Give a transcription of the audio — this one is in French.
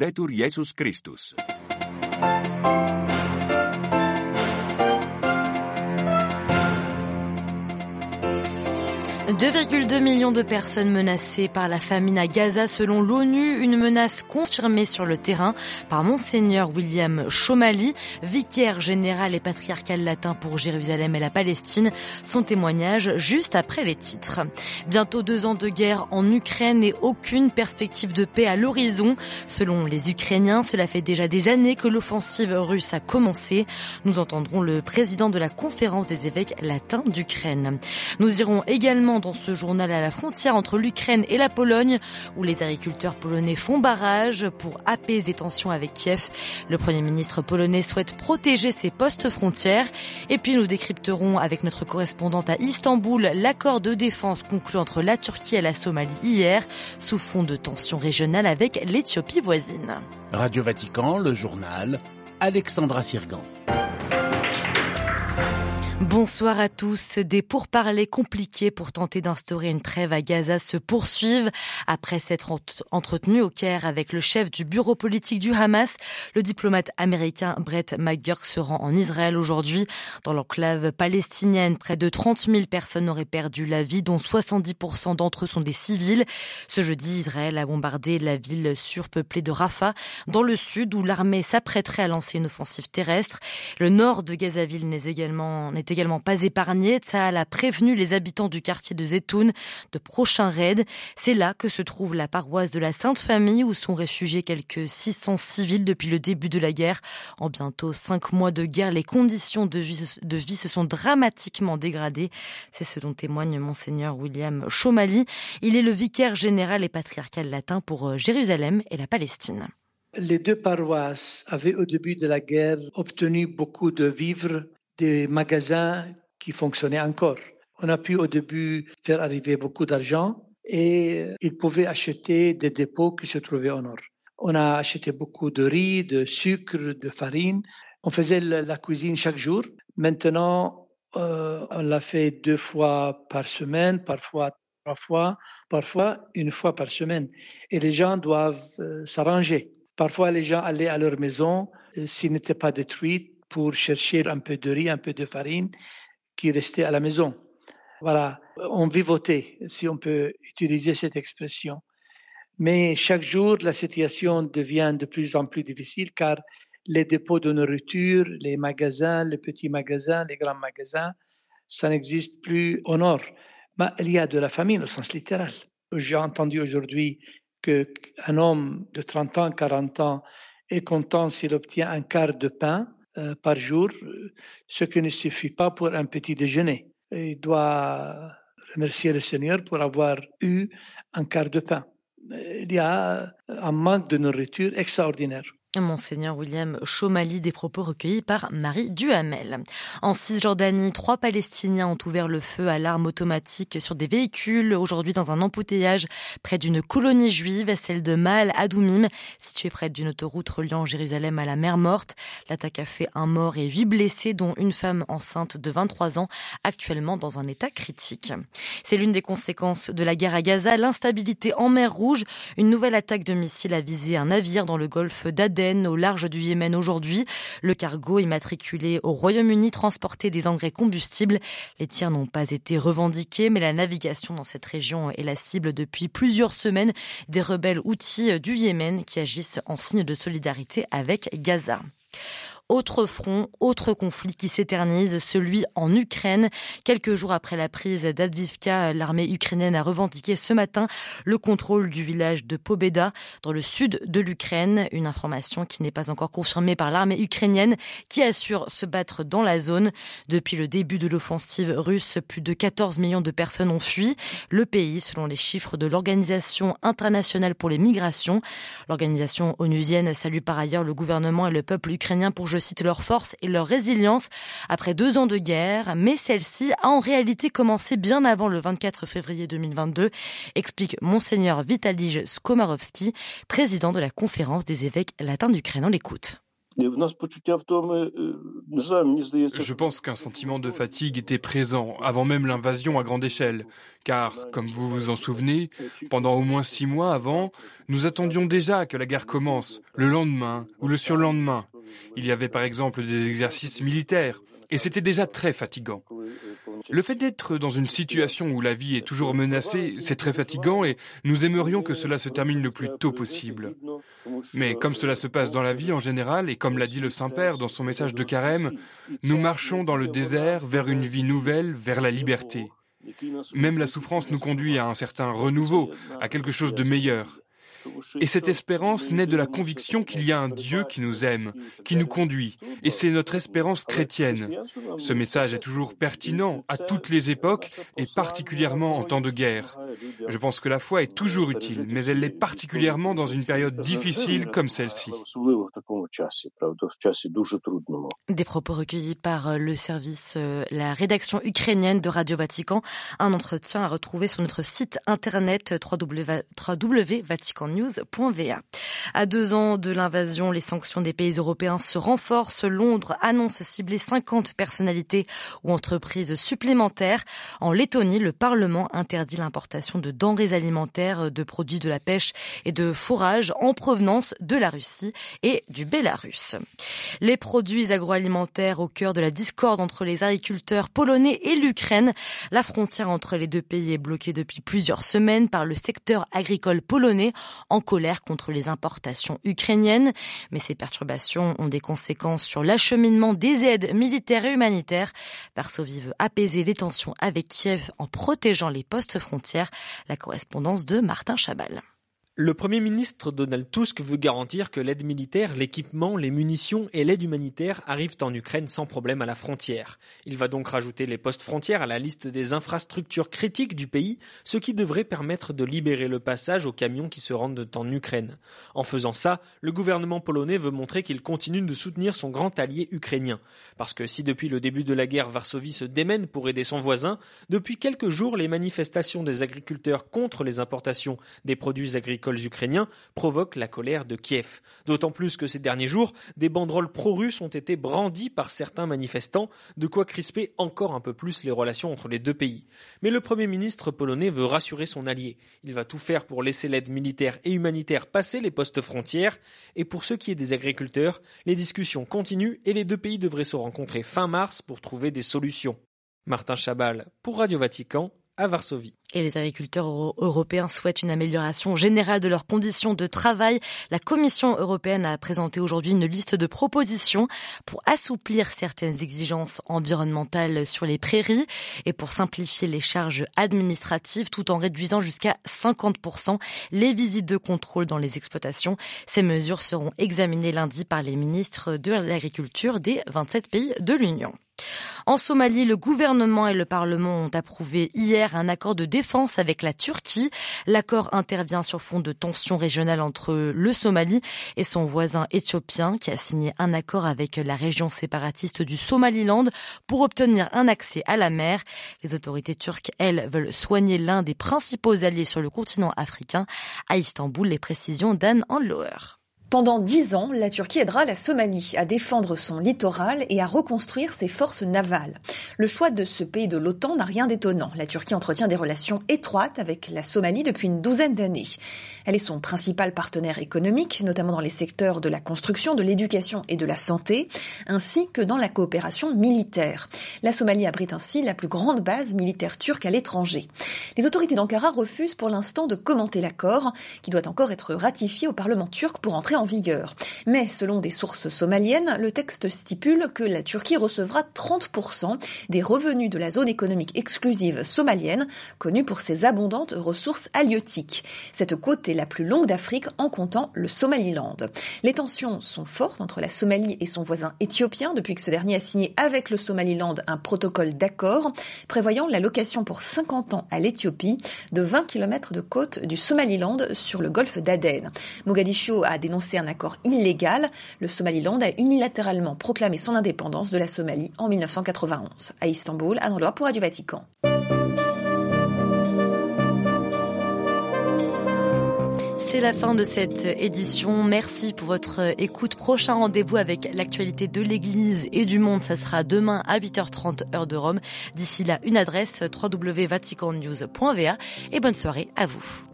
Laudetur Jesus Christus. 2,2 millions de personnes menacées par la famine à Gaza selon l'ONU, une menace confirmée sur le terrain par Monseigneur William Chomali, vicaire général et patriarcal latin pour Jérusalem et la Palestine, son témoignage juste après les titres. Bientôt deux ans de guerre en Ukraine et aucune perspective de paix à l'horizon. Selon les Ukrainiens, cela fait déjà des années que l'offensive russe a commencé. Nous entendrons le président de la conférence des évêques latins d'Ukraine. Nous irons également dans ce journal à la frontière entre l'Ukraine et la Pologne, où les agriculteurs polonais font barrage pour apaiser les tensions avec Kiev. Le Premier ministre polonais souhaite protéger ses postes frontières. Et puis nous décrypterons avec notre correspondante à Istanbul l'accord de défense conclu entre la Turquie et la Somalie hier, sous fond de tensions régionales avec l'Éthiopie voisine. Radio Vatican, le journal, Alexandra Sirgan. Bonsoir à tous. Des pourparlers compliqués pour tenter d'instaurer une trêve à Gaza se poursuivent. Après s'être entretenu au Caire avec le chef du bureau politique du Hamas, le diplomate américain Brett McGurk se rend en Israël aujourd'hui. Dans l'enclave palestinienne, près de 30 000 personnes auraient perdu la vie, dont 70% d'entre eux sont des civils. Ce jeudi, Israël a bombardé la ville surpeuplée de Rafah, dans le sud, où l'armée s'apprêterait à lancer une offensive terrestre. Le nord de Gazaville n'est également, également pas épargné. Tsahal a prévenu les habitants du quartier de Zetoun de prochains raids. C'est là que se trouve la paroisse de la Sainte Famille où sont réfugiés quelques 600 civils depuis le début de la guerre. En bientôt cinq mois de guerre, les conditions de vie, se sont dramatiquement dégradées. C'est ce dont témoigne Monseigneur William Chomali. Il est le vicaire général et patriarcal latin pour euh, Jérusalem et la Palestine. Les deux paroisses avaient au début de la guerre obtenu beaucoup de vivres des magasins qui fonctionnaient encore. On a pu au début faire arriver beaucoup d'argent et ils pouvaient acheter des dépôts qui se trouvaient au nord. On a acheté beaucoup de riz, de sucre, de farine. On faisait la cuisine chaque jour. Maintenant, euh, on l'a fait deux fois par semaine, parfois trois fois, parfois une fois par semaine. Et les gens doivent euh, s'arranger. Parfois, les gens allaient à leur maison euh, s'ils n'étaient pas détruits pour chercher un peu de riz, un peu de farine qui restait à la maison. Voilà, on vivotait, si on peut utiliser cette expression. Mais chaque jour, la situation devient de plus en plus difficile car les dépôts de nourriture, les magasins, les petits magasins, les grands magasins, ça n'existe plus au nord. Mais il y a de la famine au sens littéral. J'ai entendu aujourd'hui qu'un homme de 30 ans, 40 ans est content s'il obtient un quart de pain euh, par jour, ce qui ne suffit pas pour un petit déjeuner. Il doit remercier le Seigneur pour avoir eu un quart de pain. Il y a un manque de nourriture extraordinaire. Monseigneur William Chomali, des propos recueillis par Marie Duhamel. En Cisjordanie, trois Palestiniens ont ouvert le feu à l'arme automatique sur des véhicules aujourd'hui dans un embouteillage près d'une colonie juive, celle de Maal Adoumim, située près d'une autoroute reliant Jérusalem à la mer Morte. L'attaque a fait un mort et huit blessés, dont une femme enceinte de 23 ans, actuellement dans un état critique. C'est l'une des conséquences de la guerre à Gaza, l'instabilité en mer Rouge. Une nouvelle attaque de missiles a visé un navire dans le golfe d'Aden au large du Yémen aujourd'hui. Le cargo immatriculé au Royaume-Uni transportait des engrais combustibles. Les tirs n'ont pas été revendiqués, mais la navigation dans cette région est la cible depuis plusieurs semaines des rebelles outils du Yémen qui agissent en signe de solidarité avec Gaza. Autre front, autre conflit qui s'éternise, celui en Ukraine. Quelques jours après la prise d'Advivka, l'armée ukrainienne a revendiqué ce matin le contrôle du village de Pobeda dans le sud de l'Ukraine. Une information qui n'est pas encore confirmée par l'armée ukrainienne qui assure se battre dans la zone. Depuis le début de l'offensive russe, plus de 14 millions de personnes ont fui le pays selon les chiffres de l'Organisation internationale pour les migrations. L'organisation onusienne salue par ailleurs le gouvernement et le peuple ukrainien pour, je cite, leur force et leur résilience après deux ans de guerre, mais celle-ci a en réalité commencé bien avant le 24 février 2022, explique Monseigneur Vitalij Skomarovski, président de la conférence des évêques latins d'Ukraine. On l'écoute. Je pense qu'un sentiment de fatigue était présent avant même l'invasion à grande échelle, car, comme vous vous en souvenez, pendant au moins six mois avant, nous attendions déjà que la guerre commence, le lendemain ou le surlendemain. Il y avait par exemple des exercices militaires, et c'était déjà très fatigant. Le fait d'être dans une situation où la vie est toujours menacée, c'est très fatigant et nous aimerions que cela se termine le plus tôt possible. Mais comme cela se passe dans la vie en général, et comme l'a dit le Saint-Père dans son message de carême, nous marchons dans le désert vers une vie nouvelle, vers la liberté. Même la souffrance nous conduit à un certain renouveau, à quelque chose de meilleur. Et cette espérance naît de la conviction qu'il y a un Dieu qui nous aime, qui nous conduit, et c'est notre espérance chrétienne. Ce message est toujours pertinent à toutes les époques, et particulièrement en temps de guerre. Je pense que la foi est toujours utile, mais elle l'est particulièrement dans une période difficile comme celle-ci. Des propos recueillis par euh, le service, euh, la rédaction ukrainienne de Radio Vatican, un entretien à retrouver sur notre site internet www.vatican news.va. À deux ans de l'invasion, les sanctions des pays européens se renforcent. Londres annonce cibler 50 personnalités ou entreprises supplémentaires. En Lettonie, le Parlement interdit l'importation de denrées alimentaires, de produits de la pêche et de fourrage en provenance de la Russie et du Bélarus. Les produits agroalimentaires au cœur de la discorde entre les agriculteurs polonais et l'Ukraine. La frontière entre les deux pays est bloquée depuis plusieurs semaines par le secteur agricole polonais en colère contre les importations ukrainiennes. Mais ces perturbations ont des conséquences sur l'acheminement des aides militaires et humanitaires. Varsovie veut apaiser les tensions avec Kiev en protégeant les postes frontières. La correspondance de Martin Chabal. Le Premier ministre Donald Tusk veut garantir que l'aide militaire, l'équipement, les munitions et l'aide humanitaire arrivent en Ukraine sans problème à la frontière. Il va donc rajouter les postes frontières à la liste des infrastructures critiques du pays, ce qui devrait permettre de libérer le passage aux camions qui se rendent en Ukraine. En faisant ça, le gouvernement polonais veut montrer qu'il continue de soutenir son grand allié ukrainien. Parce que si depuis le début de la guerre Varsovie se démène pour aider son voisin, depuis quelques jours les manifestations des agriculteurs contre les importations des produits agricoles ukrainiens provoquent la colère de Kiev. D'autant plus que ces derniers jours, des banderoles pro-russes ont été brandies par certains manifestants, de quoi crisper encore un peu plus les relations entre les deux pays. Mais le Premier ministre polonais veut rassurer son allié. Il va tout faire pour laisser l'aide militaire et humanitaire passer les postes frontières. Et pour ce qui est des agriculteurs, les discussions continuent et les deux pays devraient se rencontrer fin mars pour trouver des solutions. Martin Chabal pour Radio Vatican à Varsovie. Et les agriculteurs européens souhaitent une amélioration générale de leurs conditions de travail. La Commission européenne a présenté aujourd'hui une liste de propositions pour assouplir certaines exigences environnementales sur les prairies et pour simplifier les charges administratives tout en réduisant jusqu'à 50% les visites de contrôle dans les exploitations. Ces mesures seront examinées lundi par les ministres de l'Agriculture des 27 pays de l'Union. En Somalie, le gouvernement et le Parlement ont approuvé hier un accord de défense avec la Turquie. L'accord intervient sur fond de tensions régionales entre le Somalie et son voisin éthiopien qui a signé un accord avec la région séparatiste du Somaliland pour obtenir un accès à la mer. Les autorités turques, elles, veulent soigner l'un des principaux alliés sur le continent africain. À Istanbul, les précisions d'Anne Anloer. Pendant dix ans, la Turquie aidera la Somalie à défendre son littoral et à reconstruire ses forces navales. Le choix de ce pays de l'OTAN n'a rien d'étonnant. La Turquie entretient des relations étroites avec la Somalie depuis une douzaine d'années. Elle est son principal partenaire économique, notamment dans les secteurs de la construction, de l'éducation et de la santé, ainsi que dans la coopération militaire. La Somalie abrite ainsi la plus grande base militaire turque à l'étranger. Les autorités d'Ankara refusent pour l'instant de commenter l'accord, qui doit encore être ratifié au Parlement turc pour entrer en Mais selon des sources somaliennes, le texte stipule que la Turquie recevra 30% des revenus de la zone économique exclusive somalienne, connue pour ses abondantes ressources halieutiques. Cette côte est la plus longue d'Afrique en comptant le Somaliland. Les tensions sont fortes entre la Somalie et son voisin éthiopien depuis que ce dernier a signé avec le Somaliland un protocole d'accord prévoyant la location pour 50 ans à l'Éthiopie de 20 km de côte du Somaliland sur le golfe d'Aden. Mogadiscio a dénoncé c'est un accord illégal. Le Somaliland a unilatéralement proclamé son indépendance de la Somalie en 1991. À Istanbul, à endroit pour Radio Vatican. c'est la fin de cette édition. Merci pour votre écoute. Prochain rendez-vous avec l'actualité de l'Église et du monde, ça sera demain à 8h30 heure de Rome. D'ici là, une adresse www.vaticannews.va et bonne soirée à vous.